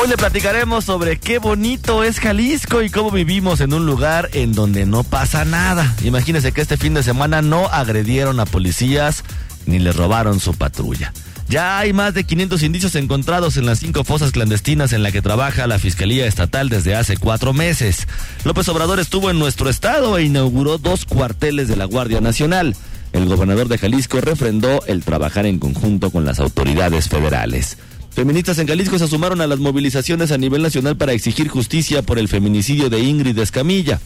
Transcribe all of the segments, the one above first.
Hoy le platicaremos sobre qué bonito es Jalisco y cómo vivimos en un lugar en donde no pasa nada. Imagínense que este fin de semana no agredieron a policías ni les robaron su patrulla. Ya hay más de 500 indicios encontrados en las cinco fosas clandestinas en la que trabaja la Fiscalía Estatal desde hace cuatro meses. López Obrador estuvo en nuestro estado e inauguró dos cuarteles de la Guardia Nacional. El gobernador de Jalisco refrendó el trabajar en conjunto con las autoridades federales. Feministas en Jalisco se sumaron a las movilizaciones a nivel nacional para exigir justicia por el feminicidio de Ingrid Escamilla.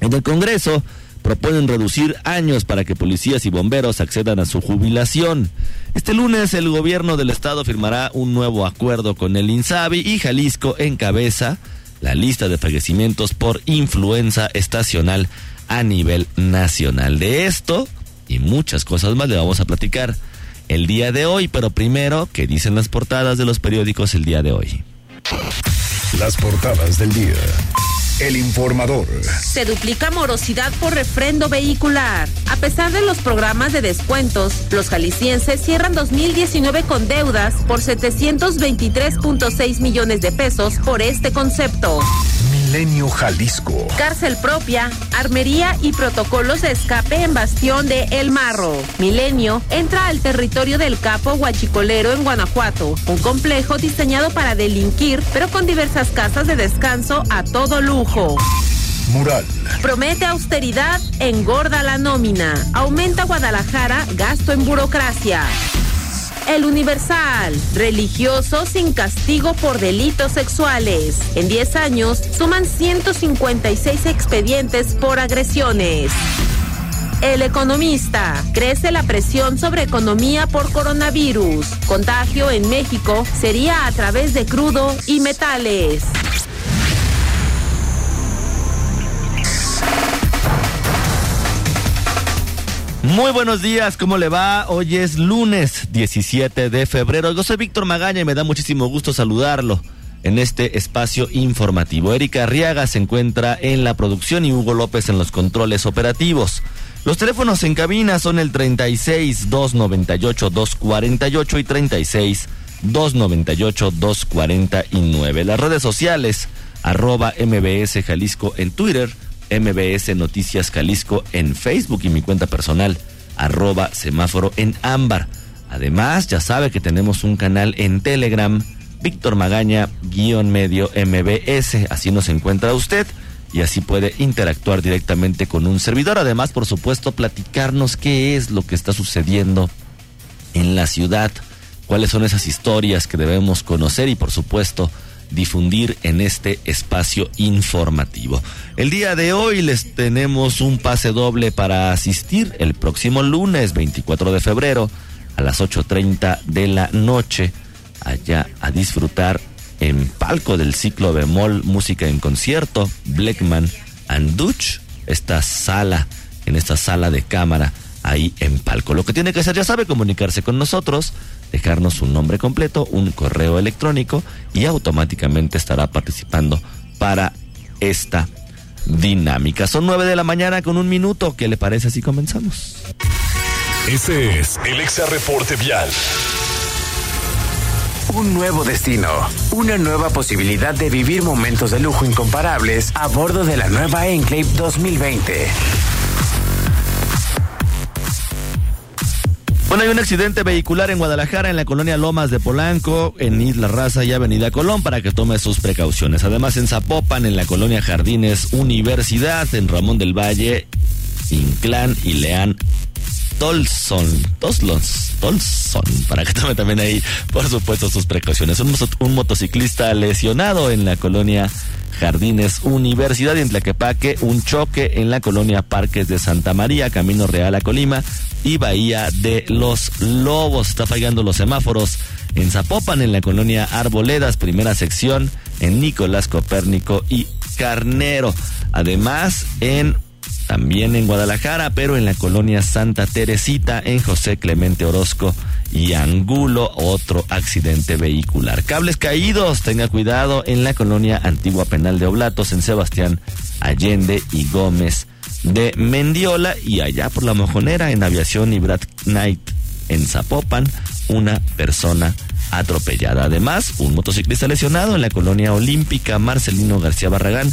En el Congreso proponen reducir años para que policías y bomberos accedan a su jubilación. Este lunes el gobierno del estado firmará un nuevo acuerdo con el INSABI y Jalisco encabeza la lista de fallecimientos por influenza estacional a nivel nacional. De esto y muchas cosas más le vamos a platicar el día de hoy, pero primero, ¿qué dicen las portadas de los periódicos el día de hoy? Las portadas del día. El informador. Se duplica morosidad por refrendo vehicular. A pesar de los programas de descuentos, los jaliscienses cierran 2019 con deudas por 723.6 millones de pesos por este concepto. Milenio Jalisco. Cárcel propia, armería y protocolos de escape en Bastión de El Marro. Milenio entra al territorio del Capo Huachicolero en Guanajuato, un complejo diseñado para delinquir, pero con diversas casas de descanso a todo lujo. Mural. Promete austeridad, engorda la nómina. Aumenta Guadalajara, gasto en burocracia. El Universal, religioso sin castigo por delitos sexuales. En 10 años suman 156 expedientes por agresiones. El economista. Crece la presión sobre economía por coronavirus. Contagio en México sería a través de crudo y metales. Muy buenos días, ¿cómo le va? Hoy es lunes 17 de febrero. Yo soy Víctor Magaña y me da muchísimo gusto saludarlo en este espacio informativo. Erika Arriaga se encuentra en la producción y Hugo López en los controles operativos. Los teléfonos en cabina son el 36 298 248 y 36 298 249. Las redes sociales arroba MBS Jalisco en Twitter MBS Noticias Jalisco en Facebook y mi cuenta personal, arroba semáforo en ámbar. Además, ya sabe que tenemos un canal en Telegram, Víctor Magaña, guion medio MBS. Así nos encuentra usted y así puede interactuar directamente con un servidor. Además, por supuesto, platicarnos qué es lo que está sucediendo en la ciudad, cuáles son esas historias que debemos conocer y, por supuesto, difundir en este espacio informativo. El día de hoy les tenemos un pase doble para asistir el próximo lunes 24 de febrero a las 8.30 de la noche allá a disfrutar en palco del ciclo bemol música en concierto Blackman and Dutch esta sala en esta sala de cámara ahí en palco lo que tiene que hacer ya sabe comunicarse con nosotros dejarnos un nombre completo, un correo electrónico y automáticamente estará participando para esta dinámica. Son nueve de la mañana con un minuto. ¿Qué le parece si comenzamos? Ese es el Exa Reporte Vial. Un nuevo destino, una nueva posibilidad de vivir momentos de lujo incomparables a bordo de la nueva Enclave 2020. Bueno, hay un accidente vehicular en Guadalajara, en la colonia Lomas de Polanco, en Isla Raza y Avenida Colón, para que tome sus precauciones. Además, en Zapopan, en la colonia Jardines Universidad, en Ramón del Valle, Inclán y Leán Tolson, Toslons, Tolson, para que tome también ahí, por supuesto, sus precauciones. Un, un motociclista lesionado en la colonia Jardines Universidad y en Tlaquepaque, un choque en la colonia Parques de Santa María, Camino Real a Colima y Bahía de los Lobos. Está fallando los semáforos en Zapopan, en la colonia Arboledas, primera sección, en Nicolás Copérnico y Carnero. Además, en también en Guadalajara, pero en la colonia Santa Teresita, en José Clemente Orozco y Angulo, otro accidente vehicular. Cables caídos, tenga cuidado en la colonia Antigua Penal de Oblatos, en Sebastián Allende y Gómez de Mendiola, y allá por la Mojonera, en Aviación y Brad Knight, en Zapopan, una persona atropellada. Además, un motociclista lesionado en la colonia olímpica Marcelino García Barragán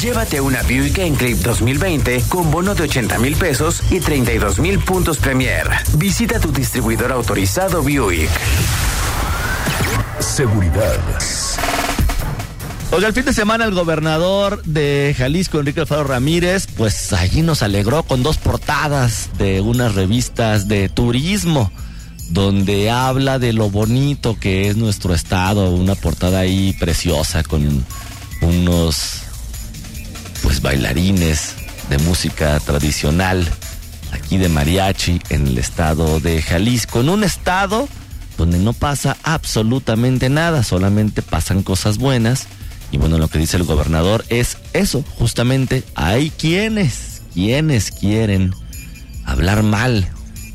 Llévate una Buick Enclave 2020 con bono de 80 mil pesos y 32 mil puntos Premier. Visita tu distribuidor autorizado Buick. Seguridad. Oiga, el fin de semana el gobernador de Jalisco, Enrique Alfaro Ramírez, pues allí nos alegró con dos portadas de unas revistas de turismo donde habla de lo bonito que es nuestro estado, una portada ahí preciosa con unos pues bailarines de música tradicional aquí de mariachi en el estado de Jalisco, en un estado donde no pasa absolutamente nada, solamente pasan cosas buenas. Y bueno, lo que dice el gobernador es eso, justamente hay quienes, quienes quieren hablar mal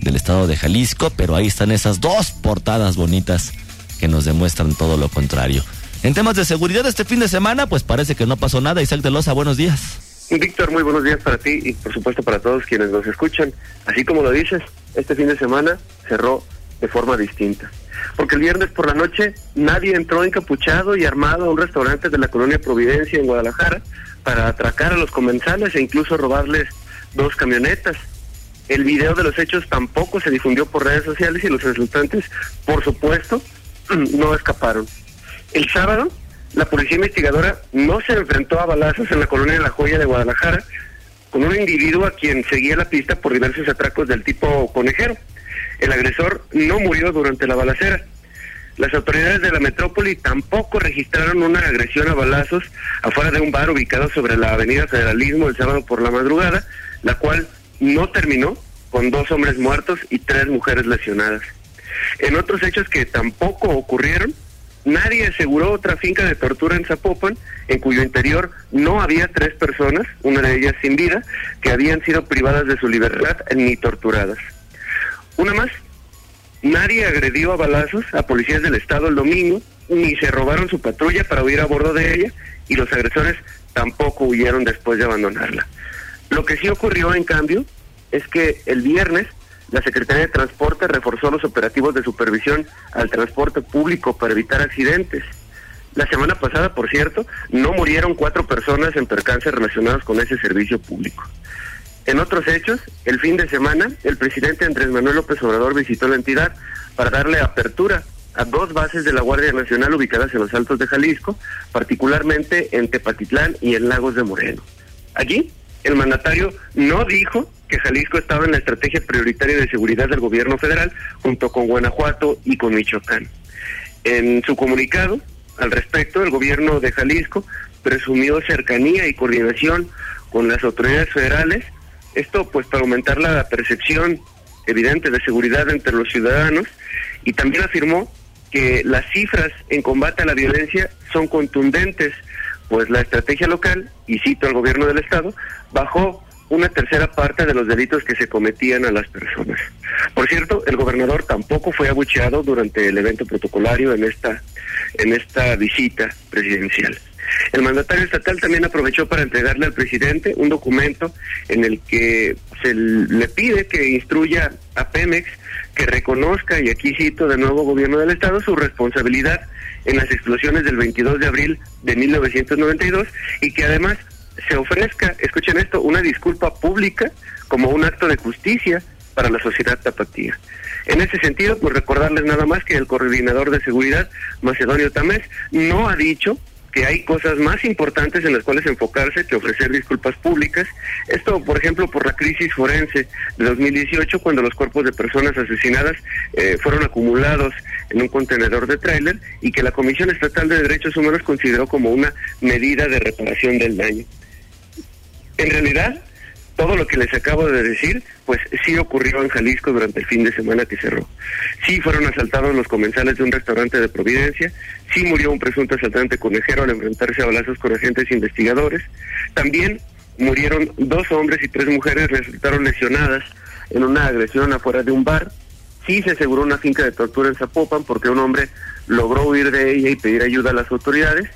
del estado de Jalisco, pero ahí están esas dos portadas bonitas que nos demuestran todo lo contrario. En temas de seguridad este fin de semana, pues parece que no pasó nada. Isaac de Loza, buenos días. Víctor, muy buenos días para ti y por supuesto para todos quienes nos escuchan. Así como lo dices, este fin de semana cerró de forma distinta. Porque el viernes por la noche nadie entró encapuchado y armado a un restaurante de la colonia Providencia en Guadalajara para atracar a los comensales e incluso robarles dos camionetas. El video de los hechos tampoco se difundió por redes sociales y los resultantes, por supuesto, no escaparon. El sábado, la policía investigadora no se enfrentó a balazos en la colonia de La Joya de Guadalajara con un individuo a quien seguía la pista por diversos atracos del tipo conejero. El agresor no murió durante la balacera. Las autoridades de la metrópoli tampoco registraron una agresión a balazos afuera de un bar ubicado sobre la avenida Federalismo el sábado por la madrugada, la cual no terminó con dos hombres muertos y tres mujeres lesionadas. En otros hechos que tampoco ocurrieron, nadie aseguró otra finca de tortura en Zapopan, en cuyo interior no había tres personas, una de ellas sin vida, que habían sido privadas de su libertad ni torturadas. Una más, nadie agredió a balazos a policías del Estado el domingo, ni se robaron su patrulla para huir a bordo de ella, y los agresores tampoco huyeron después de abandonarla. Lo que sí ocurrió, en cambio, es que el viernes la Secretaría de Transporte reforzó los operativos de supervisión al transporte público para evitar accidentes. La semana pasada, por cierto, no murieron cuatro personas en percances relacionados con ese servicio público. En otros hechos, el fin de semana, el presidente Andrés Manuel López Obrador visitó la entidad para darle apertura a dos bases de la Guardia Nacional ubicadas en los Altos de Jalisco, particularmente en Tepatitlán y en Lagos de Moreno. Allí, el mandatario no dijo que Jalisco estaba en la estrategia prioritaria de seguridad del gobierno federal junto con Guanajuato y con Michoacán. En su comunicado al respecto, el gobierno de Jalisco presumió cercanía y coordinación con las autoridades federales, esto pues para aumentar la percepción evidente de seguridad entre los ciudadanos y también afirmó que las cifras en combate a la violencia son contundentes, pues la estrategia local, y cito al gobierno del estado, bajó una tercera parte de los delitos que se cometían a las personas. Por cierto, el gobernador tampoco fue abucheado durante el evento protocolario en esta en esta visita presidencial. El mandatario estatal también aprovechó para entregarle al presidente un documento en el que se le pide que instruya a Pemex que reconozca, y aquí cito de nuevo gobierno del Estado, su responsabilidad en las explosiones del 22 de abril de 1992 y que además se ofrezca, escuchen esto, una disculpa pública como un acto de justicia para la sociedad tapatía. En ese sentido, pues recordarles nada más que el coordinador de seguridad, Macedonio Tamés, no ha dicho que hay cosas más importantes en las cuales enfocarse que ofrecer disculpas públicas. Esto, por ejemplo, por la crisis forense de 2018, cuando los cuerpos de personas asesinadas eh, fueron acumulados en un contenedor de tráiler y que la Comisión Estatal de Derechos Humanos consideró como una medida de reparación del daño. En realidad, todo lo que les acabo de decir, pues sí ocurrió en Jalisco durante el fin de semana que cerró. Sí fueron asaltados los comensales de un restaurante de Providencia, sí murió un presunto asaltante conejero al enfrentarse a balazos con agentes investigadores, también murieron dos hombres y tres mujeres resultaron lesionadas en una agresión afuera de un bar. Sí se aseguró una finca de tortura en Zapopan porque un hombre logró huir de ella y pedir ayuda a las autoridades.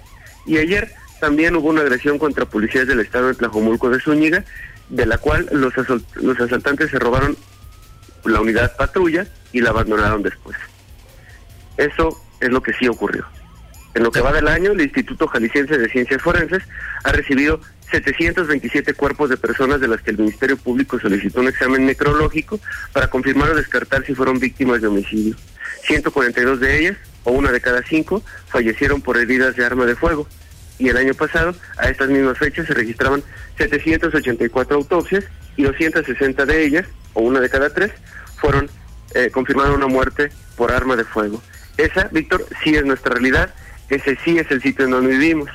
Y ayer también hubo una agresión contra policías del estado de Tlajomulco de Zúñiga de la cual los, los asaltantes se robaron la unidad patrulla y la abandonaron después. Eso es lo que sí ocurrió. En lo que va del año, el Instituto Jalisciense de Ciencias Forenses ha recibido 727 cuerpos de personas de las que el Ministerio Público solicitó un examen necrológico para confirmar o descartar si fueron víctimas de homicidio. 142 de ellas, o una de cada cinco, fallecieron por heridas de arma de fuego y el año pasado, a estas mismas fechas, se registraban 784 autopsias y 260 de ellas, o una de cada tres, fueron eh, confirmadas una muerte por arma de fuego. Esa, Víctor, sí es nuestra realidad, ese sí es el sitio en donde vivimos,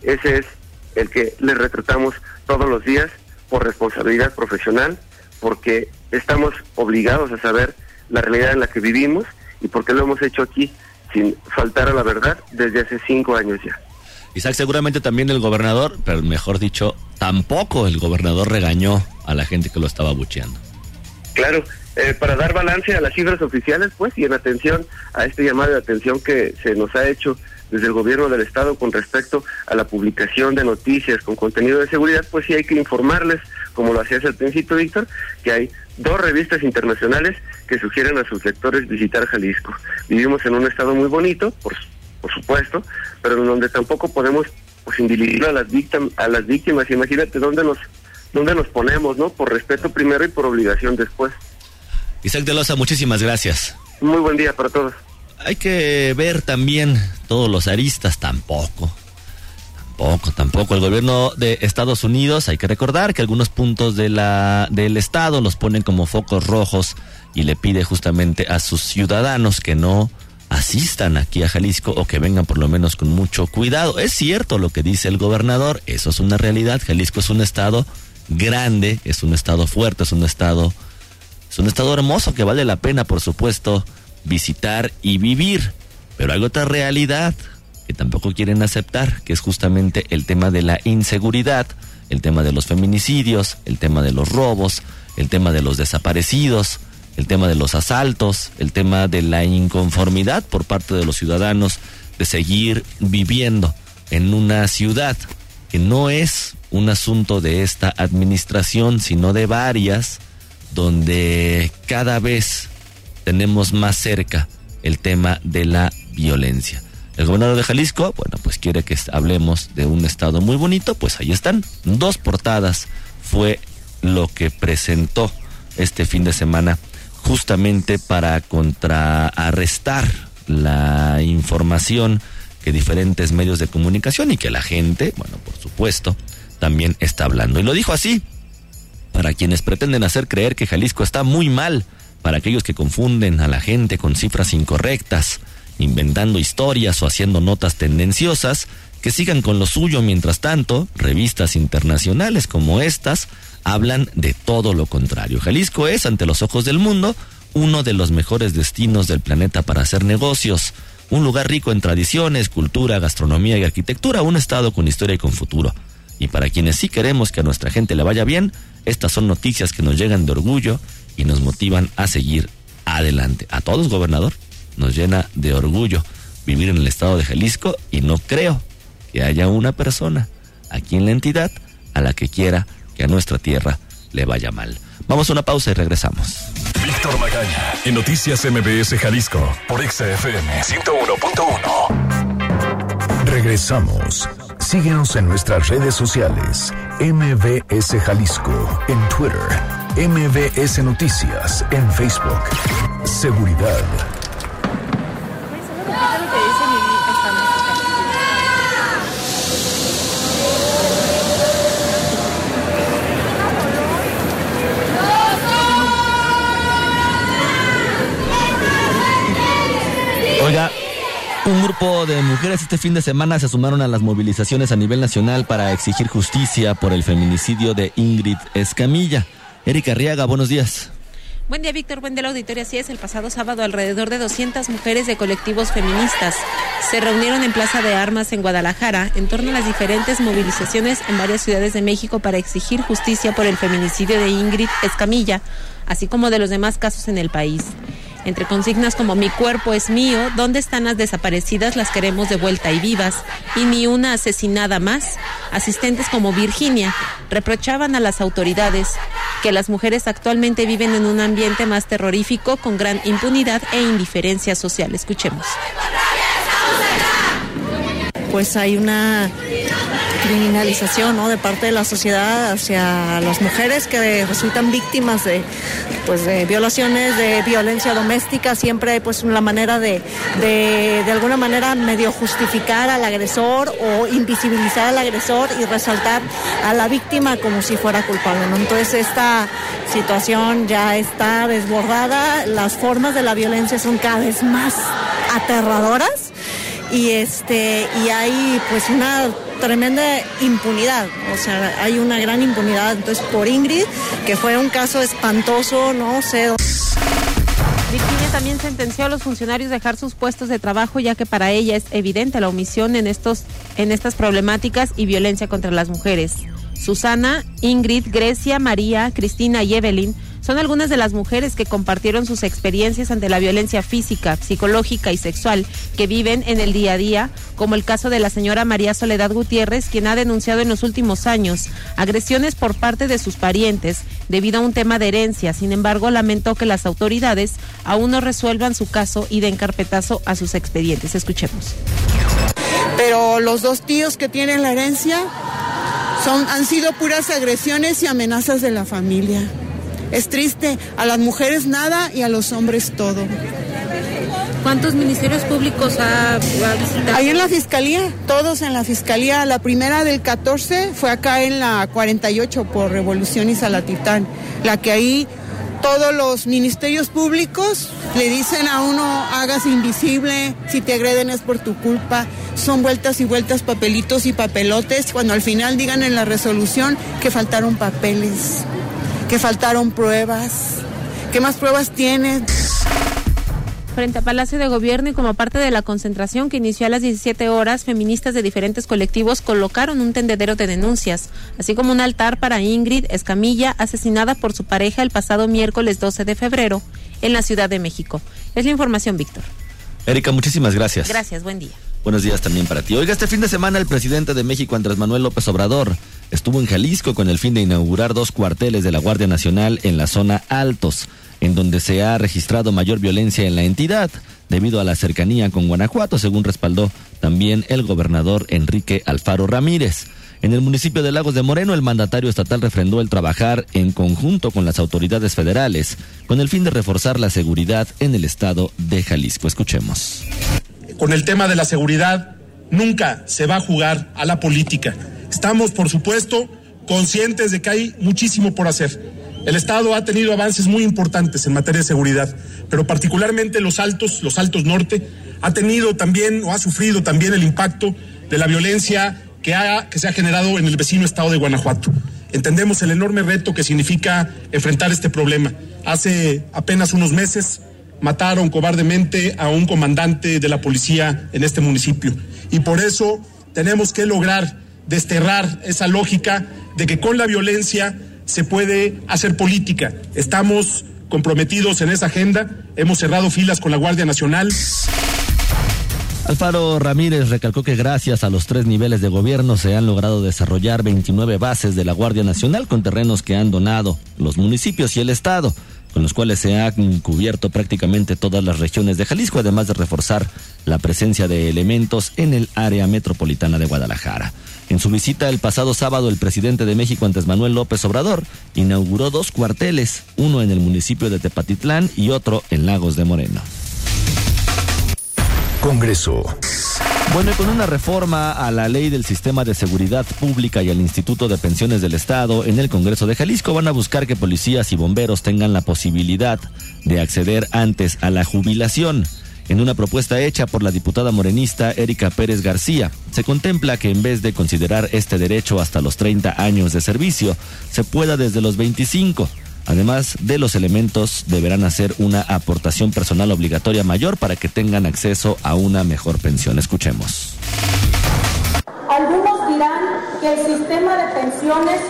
ese es el que le retratamos todos los días por responsabilidad profesional, porque estamos obligados a saber la realidad en la que vivimos y porque lo hemos hecho aquí sin faltar a la verdad desde hace cinco años ya. Isaac, seguramente también el gobernador, pero mejor dicho, tampoco el gobernador regañó a la gente que lo estaba bucheando. Claro, eh, para dar balance a las cifras oficiales, pues, y en atención a este llamado de atención que se nos ha hecho desde el gobierno del estado con respecto a la publicación de noticias con contenido de seguridad, pues sí hay que informarles, como lo hacías al principio, Víctor, que hay dos revistas internacionales que sugieren a sus lectores visitar Jalisco. Vivimos en un estado muy bonito, por por supuesto, pero en donde tampoco podemos pues individuar a las víctimas, a las víctimas, imagínate dónde nos dónde nos ponemos, ¿no? Por respeto primero y por obligación después. Isaac de Loza, muchísimas gracias. Muy buen día para todos. Hay que ver también todos los aristas, tampoco. Tampoco, tampoco. El gobierno de Estados Unidos, hay que recordar que algunos puntos de la, del estado los ponen como focos rojos y le pide justamente a sus ciudadanos que no asistan aquí a Jalisco o que vengan por lo menos con mucho cuidado. Es cierto lo que dice el gobernador, eso es una realidad. Jalisco es un estado grande, es un estado fuerte, es un estado es un estado hermoso que vale la pena, por supuesto, visitar y vivir. Pero hay otra realidad que tampoco quieren aceptar, que es justamente el tema de la inseguridad, el tema de los feminicidios, el tema de los robos, el tema de los desaparecidos, el tema de los asaltos, el tema de la inconformidad por parte de los ciudadanos de seguir viviendo en una ciudad que no es un asunto de esta administración, sino de varias, donde cada vez tenemos más cerca el tema de la violencia. El gobernador de Jalisco, bueno, pues quiere que hablemos de un estado muy bonito, pues ahí están. Dos portadas fue lo que presentó este fin de semana justamente para contrarrestar la información que diferentes medios de comunicación y que la gente, bueno, por supuesto, también está hablando. Y lo dijo así, para quienes pretenden hacer creer que Jalisco está muy mal, para aquellos que confunden a la gente con cifras incorrectas, inventando historias o haciendo notas tendenciosas, que sigan con lo suyo mientras tanto, revistas internacionales como estas hablan de todo lo contrario. Jalisco es, ante los ojos del mundo, uno de los mejores destinos del planeta para hacer negocios, un lugar rico en tradiciones, cultura, gastronomía y arquitectura, un estado con historia y con futuro. Y para quienes sí queremos que a nuestra gente le vaya bien, estas son noticias que nos llegan de orgullo y nos motivan a seguir adelante. A todos, gobernador, nos llena de orgullo vivir en el estado de Jalisco y no creo que haya una persona aquí en la entidad a la que quiera que a nuestra tierra le vaya mal. Vamos a una pausa y regresamos. Víctor Magaña, en Noticias MBS Jalisco, por XFM 101.1. Regresamos. Síguenos en nuestras redes sociales. MBS Jalisco, en Twitter. MBS Noticias, en Facebook. Seguridad grupo de mujeres este fin de semana se sumaron a las movilizaciones a nivel nacional para exigir justicia por el feminicidio de Ingrid Escamilla. Erika Riaga, buenos días. Buen día, Víctor. Buen día, la auditoría. Así es, el pasado sábado alrededor de 200 mujeres de colectivos feministas se reunieron en Plaza de Armas en Guadalajara en torno a las diferentes movilizaciones en varias ciudades de México para exigir justicia por el feminicidio de Ingrid Escamilla, así como de los demás casos en el país entre consignas como mi cuerpo es mío, ¿dónde están las desaparecidas? Las queremos de vuelta y vivas, y ni una asesinada más. Asistentes como Virginia reprochaban a las autoridades que las mujeres actualmente viven en un ambiente más terrorífico con gran impunidad e indiferencia social. Escuchemos. Pues hay una criminalización de parte de la sociedad hacia las mujeres que resultan víctimas de, pues, de violaciones, de violencia doméstica. Siempre hay pues una manera de, de, de alguna manera medio justificar al agresor o invisibilizar al agresor y resaltar a la víctima como si fuera culpable. Entonces esta situación ya está desbordada, las formas de la violencia son cada vez más aterradoras y este y hay pues una tremenda impunidad, o sea, hay una gran impunidad entonces por Ingrid, que fue un caso espantoso, no sé. Virginia también sentenció a los funcionarios dejar sus puestos de trabajo ya que para ella es evidente la omisión en estos en estas problemáticas y violencia contra las mujeres. Susana, Ingrid, Grecia, María, Cristina y Evelyn son algunas de las mujeres que compartieron sus experiencias ante la violencia física, psicológica y sexual que viven en el día a día, como el caso de la señora María Soledad Gutiérrez, quien ha denunciado en los últimos años agresiones por parte de sus parientes debido a un tema de herencia. Sin embargo, lamentó que las autoridades aún no resuelvan su caso y den carpetazo a sus expedientes. Escuchemos. Pero los dos tíos que tienen la herencia han sido puras agresiones y amenazas de la familia. Es triste, a las mujeres nada y a los hombres todo. ¿Cuántos ministerios públicos ha, ha visitado? Ahí en la fiscalía, todos en la fiscalía. La primera del 14 fue acá en la 48 por Revolución y Salatitán. La que ahí todos los ministerios públicos le dicen a uno, hagas invisible, si te agreden es por tu culpa. Son vueltas y vueltas, papelitos y papelotes, cuando al final digan en la resolución que faltaron papeles, que faltaron pruebas. ¿Qué más pruebas tienes? Frente a Palacio de Gobierno y como parte de la concentración que inició a las 17 horas, feministas de diferentes colectivos colocaron un tendedero de denuncias, así como un altar para Ingrid Escamilla, asesinada por su pareja el pasado miércoles 12 de febrero en la Ciudad de México. Es la información, Víctor. Erika, muchísimas gracias. Gracias, buen día. Buenos días también para ti. Oiga, este fin de semana el presidente de México, Andrés Manuel López Obrador, estuvo en Jalisco con el fin de inaugurar dos cuarteles de la Guardia Nacional en la zona Altos en donde se ha registrado mayor violencia en la entidad debido a la cercanía con Guanajuato, según respaldó también el gobernador Enrique Alfaro Ramírez. En el municipio de Lagos de Moreno, el mandatario estatal refrendó el trabajar en conjunto con las autoridades federales con el fin de reforzar la seguridad en el estado de Jalisco. Escuchemos. Con el tema de la seguridad, nunca se va a jugar a la política. Estamos, por supuesto, conscientes de que hay muchísimo por hacer el Estado ha tenido avances muy importantes en materia de seguridad, pero particularmente los altos, los altos norte, ha tenido también o ha sufrido también el impacto de la violencia que, ha, que se ha generado en el vecino estado de Guanajuato. Entendemos el enorme reto que significa enfrentar este problema. Hace apenas unos meses mataron cobardemente a un comandante de la policía en este municipio. Y por eso tenemos que lograr desterrar esa lógica de que con la violencia se puede hacer política. Estamos comprometidos en esa agenda. Hemos cerrado filas con la Guardia Nacional. Alfaro Ramírez recalcó que gracias a los tres niveles de gobierno se han logrado desarrollar 29 bases de la Guardia Nacional con terrenos que han donado los municipios y el Estado. Con los cuales se han cubierto prácticamente todas las regiones de Jalisco, además de reforzar la presencia de elementos en el área metropolitana de Guadalajara. En su visita el pasado sábado, el presidente de México, Antes Manuel López Obrador, inauguró dos cuarteles, uno en el municipio de Tepatitlán y otro en Lagos de Moreno. Congreso. Bueno, y con una reforma a la ley del sistema de seguridad pública y al Instituto de Pensiones del Estado en el Congreso de Jalisco van a buscar que policías y bomberos tengan la posibilidad de acceder antes a la jubilación. En una propuesta hecha por la diputada morenista Erika Pérez García, se contempla que en vez de considerar este derecho hasta los 30 años de servicio, se pueda desde los 25. Además de los elementos, deberán hacer una aportación personal obligatoria mayor para que tengan acceso a una mejor pensión. Escuchemos. Algunos dirán que el sistema de pensiones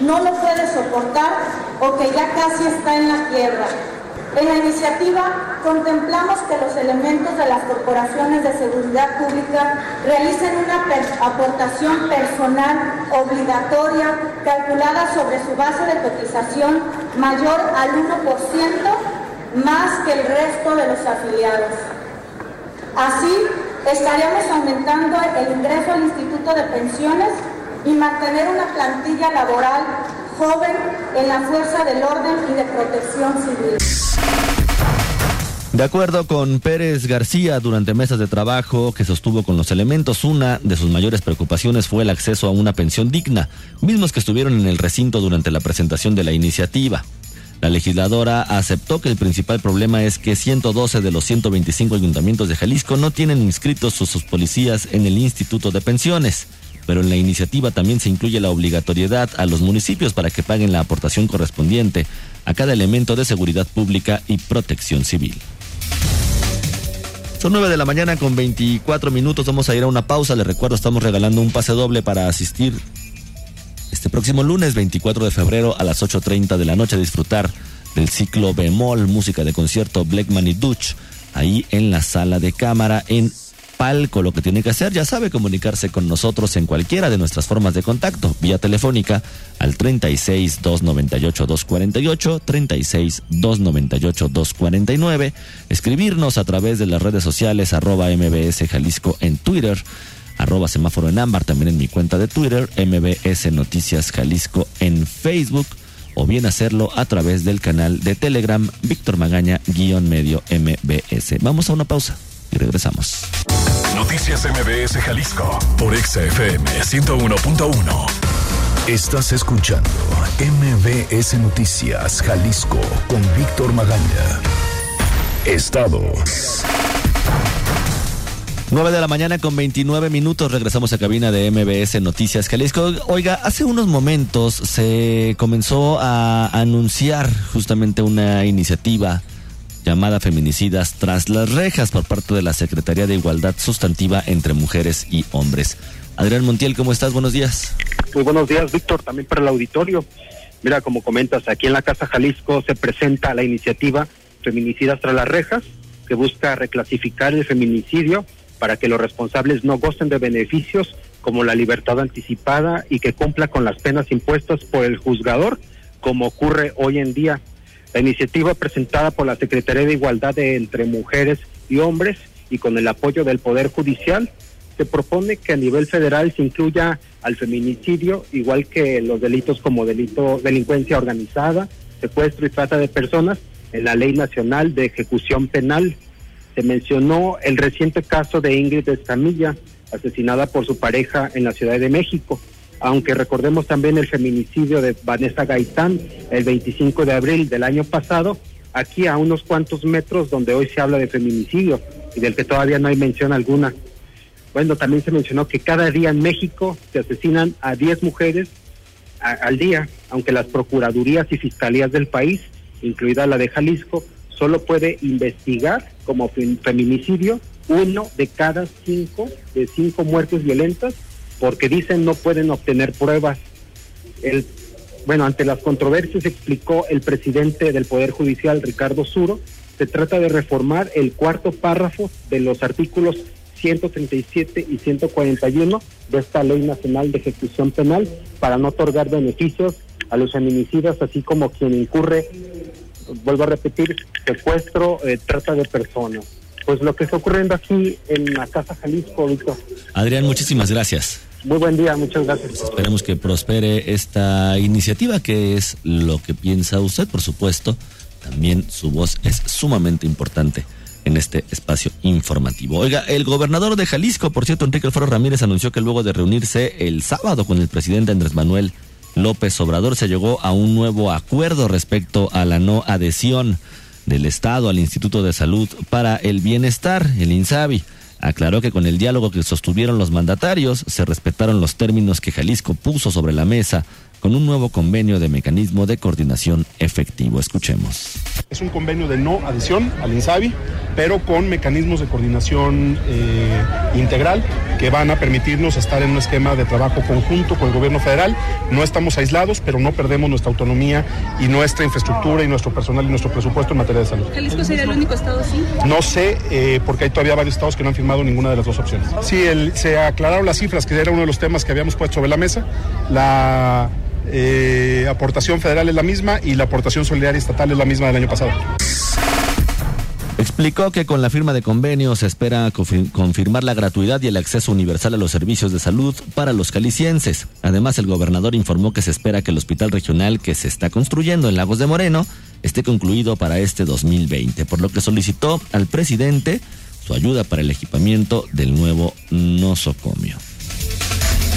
no lo puede soportar o que ya casi está en la quiebra. En la iniciativa contemplamos que los elementos de las corporaciones de seguridad pública realicen una aportación personal obligatoria calculada sobre su base de cotización mayor al 1% más que el resto de los afiliados. Así, estaremos aumentando el ingreso al Instituto de Pensiones y mantener una plantilla laboral joven en la fuerza del orden y de protección civil. De acuerdo con Pérez García, durante mesas de trabajo que sostuvo con los elementos, una de sus mayores preocupaciones fue el acceso a una pensión digna, mismos que estuvieron en el recinto durante la presentación de la iniciativa. La legisladora aceptó que el principal problema es que 112 de los 125 ayuntamientos de Jalisco no tienen inscritos sus, sus policías en el Instituto de Pensiones pero en la iniciativa también se incluye la obligatoriedad a los municipios para que paguen la aportación correspondiente a cada elemento de seguridad pública y protección civil. Son 9 de la mañana con 24 minutos. Vamos a ir a una pausa. Les recuerdo, estamos regalando un pase doble para asistir este próximo lunes 24 de febrero a las 8.30 de la noche a disfrutar del ciclo Bemol, música de concierto Blackman y Dutch, ahí en la sala de cámara en palco. Lo que tiene que hacer, ya sabe, comunicarse con nosotros en cualquiera de nuestras formas de contacto, vía telefónica al 36 298 248, 36 298 249, escribirnos a través de las redes sociales arroba MBS Jalisco en Twitter, arroba semáforo en ámbar también en mi cuenta de Twitter, MBS Noticias Jalisco en Facebook o bien hacerlo a través del canal de Telegram Víctor Magaña guion medio MBS. Vamos a una pausa y regresamos. Noticias MBS Jalisco por XFM 101.1. Estás escuchando MBS Noticias Jalisco con Víctor Magaña. Estados. 9 de la mañana con 29 minutos regresamos a cabina de MBS Noticias Jalisco. Oiga, hace unos momentos se comenzó a anunciar justamente una iniciativa llamada Feminicidas tras las rejas por parte de la Secretaría de Igualdad Sustantiva entre Mujeres y Hombres. Adrián Montiel, ¿cómo estás? Buenos días. Muy buenos días, Víctor, también para el auditorio. Mira, como comentas, aquí en la Casa Jalisco se presenta la iniciativa Feminicidas tras las rejas, que busca reclasificar el feminicidio para que los responsables no gocen de beneficios como la libertad anticipada y que cumpla con las penas impuestas por el juzgador, como ocurre hoy en día. La iniciativa presentada por la Secretaría de Igualdad de entre Mujeres y Hombres y con el apoyo del Poder Judicial se propone que a nivel federal se incluya al feminicidio, igual que los delitos como delito, delincuencia organizada, secuestro y trata de personas, en la Ley Nacional de Ejecución Penal. Se mencionó el reciente caso de Ingrid Escamilla, asesinada por su pareja en la Ciudad de México aunque recordemos también el feminicidio de Vanessa Gaitán el 25 de abril del año pasado, aquí a unos cuantos metros donde hoy se habla de feminicidio y del que todavía no hay mención alguna. Bueno, también se mencionó que cada día en México se asesinan a 10 mujeres al día, aunque las procuradurías y fiscalías del país, incluida la de Jalisco, solo puede investigar como feminicidio uno de cada cinco de cinco muertes violentas porque dicen no pueden obtener pruebas. El, bueno, ante las controversias explicó el presidente del Poder Judicial, Ricardo Suro, se trata de reformar el cuarto párrafo de los artículos 137 y 141 de esta Ley Nacional de Ejecución Penal para no otorgar beneficios a los feminicidas, así como quien incurre vuelvo a repetir, secuestro, eh, trata de personas. Pues lo que está ocurriendo aquí en la Casa Jalisco, Víctor. Adrián, muchísimas gracias. Muy buen día, muchas gracias. Esperemos que prospere esta iniciativa, que es lo que piensa usted, por supuesto. También su voz es sumamente importante en este espacio informativo. Oiga, el gobernador de Jalisco, por cierto, Enrique Alfaro Ramírez, anunció que luego de reunirse el sábado con el presidente Andrés Manuel López Obrador, se llegó a un nuevo acuerdo respecto a la no adhesión del Estado al Instituto de Salud para el Bienestar, el INSABI aclaró que con el diálogo que sostuvieron los mandatarios se respetaron los términos que Jalisco puso sobre la mesa con un nuevo convenio de mecanismo de coordinación efectivo. Escuchemos. Es un convenio de no adhesión al INSABI, pero con mecanismos de coordinación eh, integral que van a permitirnos estar en un esquema de trabajo conjunto con el gobierno federal. No estamos aislados, pero no perdemos nuestra autonomía y nuestra infraestructura y nuestro personal y nuestro presupuesto en materia de salud. ¿Jalisco sería el único estado así? No sé, eh, porque hay todavía varios estados que no han firmado ninguna de las dos opciones. Sí, el, se aclararon las cifras, que era uno de los temas que habíamos puesto sobre la mesa. La eh, aportación federal es la misma y la aportación solidaria estatal es la misma del año pasado. Explicó que con la firma de convenio se espera confirmar la gratuidad y el acceso universal a los servicios de salud para los calicienses. Además, el gobernador informó que se espera que el hospital regional que se está construyendo en Lagos de Moreno esté concluido para este 2020, por lo que solicitó al presidente su ayuda para el equipamiento del nuevo nosocomio.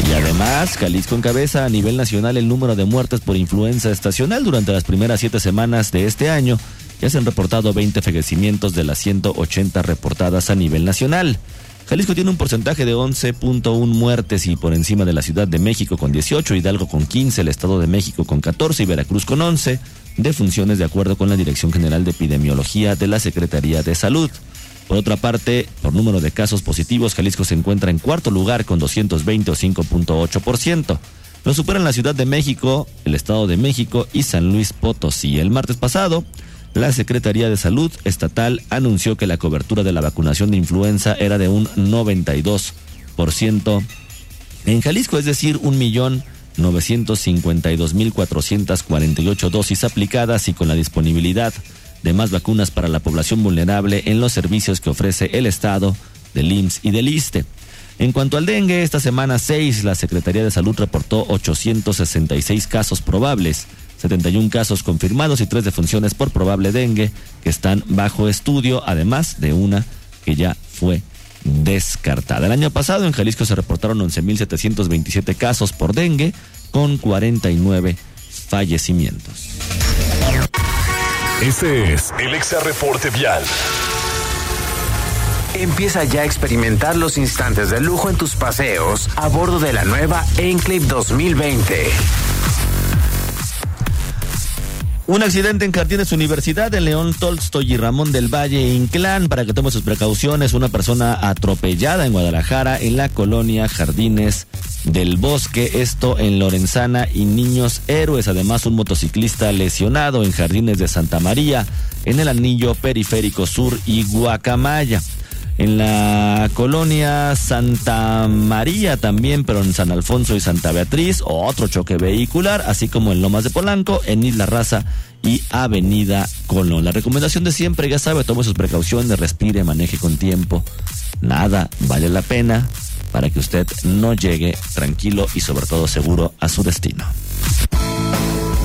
Y además, Jalisco encabeza a nivel nacional el número de muertes por influenza estacional durante las primeras siete semanas de este año. Ya se han reportado 20 fallecimientos de las 180 reportadas a nivel nacional. Jalisco tiene un porcentaje de 11.1 muertes y por encima de la Ciudad de México con 18, Hidalgo con 15, el Estado de México con 14 y Veracruz con 11 defunciones de acuerdo con la Dirección General de Epidemiología de la Secretaría de Salud. Por otra parte, por número de casos positivos, Jalisco se encuentra en cuarto lugar con 220 o 5.8%. Lo superan la Ciudad de México, el Estado de México y San Luis Potosí. El martes pasado, la Secretaría de Salud Estatal anunció que la cobertura de la vacunación de influenza era de un 92% en Jalisco, es decir, un millón 952.448 dosis aplicadas y con la disponibilidad de más vacunas para la población vulnerable en los servicios que ofrece el Estado, del IMSS y del ISTE. En cuanto al dengue, esta semana 6 la Secretaría de Salud reportó 866 casos probables, 71 casos confirmados y 3 defunciones por probable dengue que están bajo estudio, además de una que ya fue descartada. El año pasado en Jalisco se reportaron 11.727 casos por dengue con 49 fallecimientos. Este es el Exa Reporte Vial. Empieza ya a experimentar los instantes de lujo en tus paseos a bordo de la nueva Enclave 2020. Un accidente en Jardines Universidad de León Tolstoy y Ramón del Valle Inclán. Para que tome sus precauciones, una persona atropellada en Guadalajara en la colonia Jardines del Bosque. Esto en Lorenzana y Niños Héroes. Además, un motociclista lesionado en Jardines de Santa María en el anillo periférico sur y Guacamaya en la colonia Santa María también, pero en San Alfonso y Santa Beatriz, otro choque vehicular, así como en Lomas de Polanco, en Isla Raza y Avenida Colón. La recomendación de siempre, ya sabe, tome sus precauciones, respire, maneje con tiempo. Nada vale la pena para que usted no llegue tranquilo y sobre todo seguro a su destino.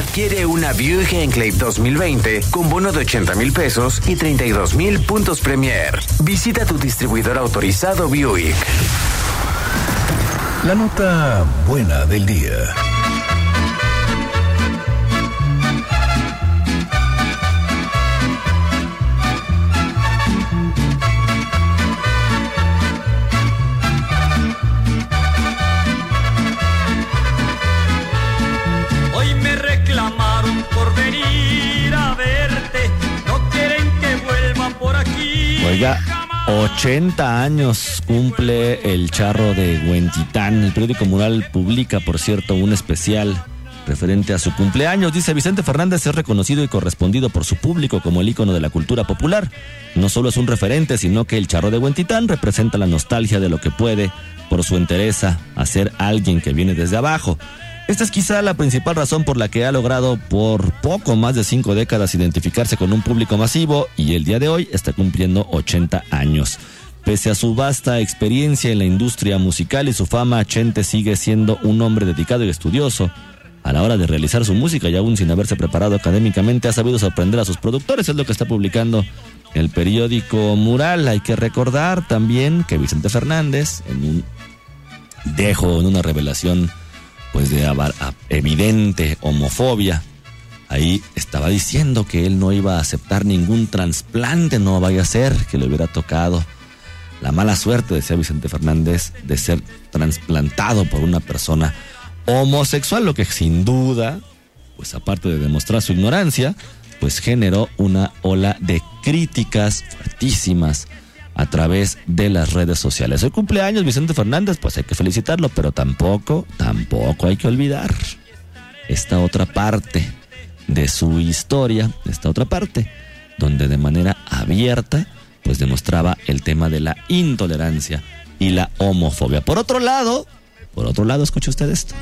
Adquiere una Buick Enclave 2020 con bono de 80 mil pesos y 32 mil puntos Premier. Visita tu distribuidor autorizado Buick. La nota buena del día. 80 años cumple el charro de Huentitán. El periódico Mural publica, por cierto, un especial referente a su cumpleaños. Dice Vicente Fernández es reconocido y correspondido por su público como el ícono de la cultura popular. No solo es un referente, sino que el charro de Huentitán representa la nostalgia de lo que puede, por su entereza, hacer alguien que viene desde abajo. Esta es quizá la principal razón por la que ha logrado por poco más de cinco décadas identificarse con un público masivo y el día de hoy está cumpliendo 80 años. Pese a su vasta experiencia en la industria musical y su fama, Chente sigue siendo un hombre dedicado y estudioso. A la hora de realizar su música y aún sin haberse preparado académicamente, ha sabido sorprender a sus productores, es lo que está publicando el periódico Mural. Hay que recordar también que Vicente Fernández, en un dejo, en una revelación pues de evidente homofobia. Ahí estaba diciendo que él no iba a aceptar ningún trasplante, no vaya a ser que le hubiera tocado la mala suerte, decía Vicente Fernández, de ser trasplantado por una persona homosexual, lo que sin duda, pues aparte de demostrar su ignorancia, pues generó una ola de críticas fuertísimas a través de las redes sociales. Hoy cumpleaños Vicente Fernández, pues hay que felicitarlo, pero tampoco, tampoco hay que olvidar esta otra parte de su historia, esta otra parte, donde de manera abierta, pues demostraba el tema de la intolerancia y la homofobia. Por otro lado, por otro lado, escuche usted esto.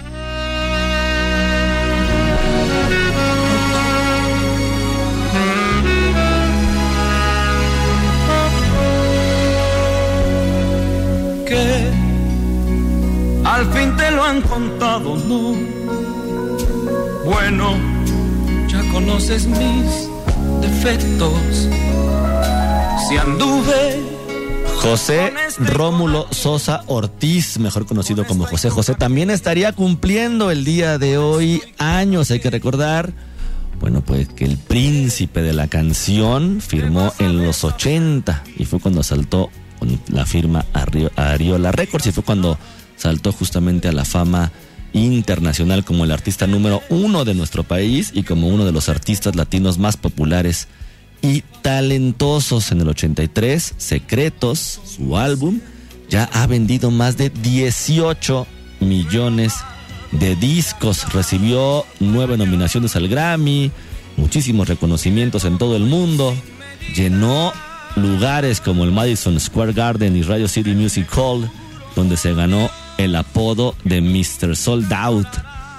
Al fin te lo han contado, ¿no? Bueno, ya conoces mis defectos. Si anduve José Rómulo Sosa Ortiz, mejor conocido como José José, también estaría cumpliendo el día de hoy años. Hay que recordar, bueno, pues que el príncipe de la canción firmó en los 80 y fue cuando saltó con la firma Ariola Records y fue cuando saltó justamente a la fama internacional como el artista número uno de nuestro país y como uno de los artistas latinos más populares y talentosos en el 83. Secretos, su álbum, ya ha vendido más de 18 millones de discos. Recibió nueve nominaciones al Grammy, muchísimos reconocimientos en todo el mundo. Llenó lugares como el Madison Square Garden y Radio City Music Hall, donde se ganó el apodo de Mr. Sold Out.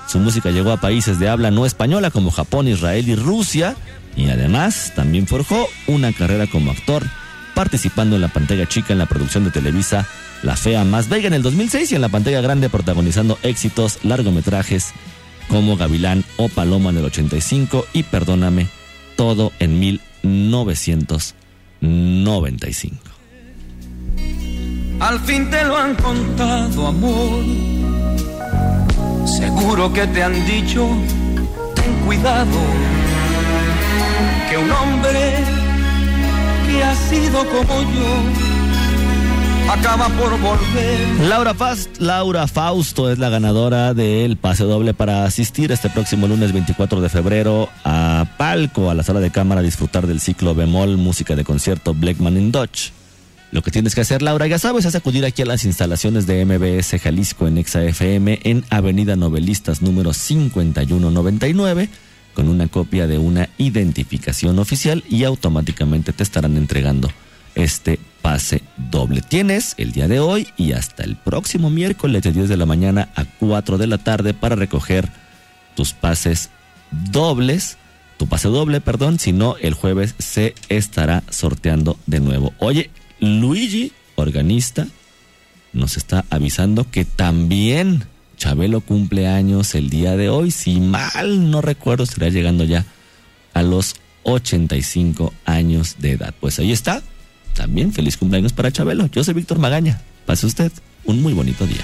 Su música llegó a países de habla no española como Japón, Israel y Rusia, y además también forjó una carrera como actor, participando en la pantalla chica en la producción de Televisa La Fea Más Bella en el 2006 y en la pantalla grande protagonizando éxitos largometrajes como Gavilán o Paloma en el 85 y Perdóname, todo en 1900. 95. Al fin te lo han contado, amor. Seguro que te han dicho, ten cuidado, que un hombre que ha sido como yo acaba por volver. Laura, Fausto es la ganadora del pase doble para asistir este próximo lunes 24 de febrero a Palco, a la sala de cámara, a disfrutar del ciclo Bemol, música de concierto Blackman in Dodge. Lo que tienes que hacer, Laura, ya sabes, es acudir aquí a las instalaciones de MBS Jalisco en ExaFM en Avenida Novelistas número 5199 con una copia de una identificación oficial y automáticamente te estarán entregando este pase doble. Tienes el día de hoy y hasta el próximo miércoles de 10 de la mañana a 4 de la tarde para recoger tus pases dobles, tu pase doble, perdón, si no el jueves se estará sorteando de nuevo. Oye, Luigi, organista, nos está avisando que también Chabelo cumple años el día de hoy, si mal no recuerdo, estará llegando ya a los 85 años de edad. Pues ahí está, también feliz cumpleaños para Chabelo. Yo soy Víctor Magaña. Pase usted un muy bonito día.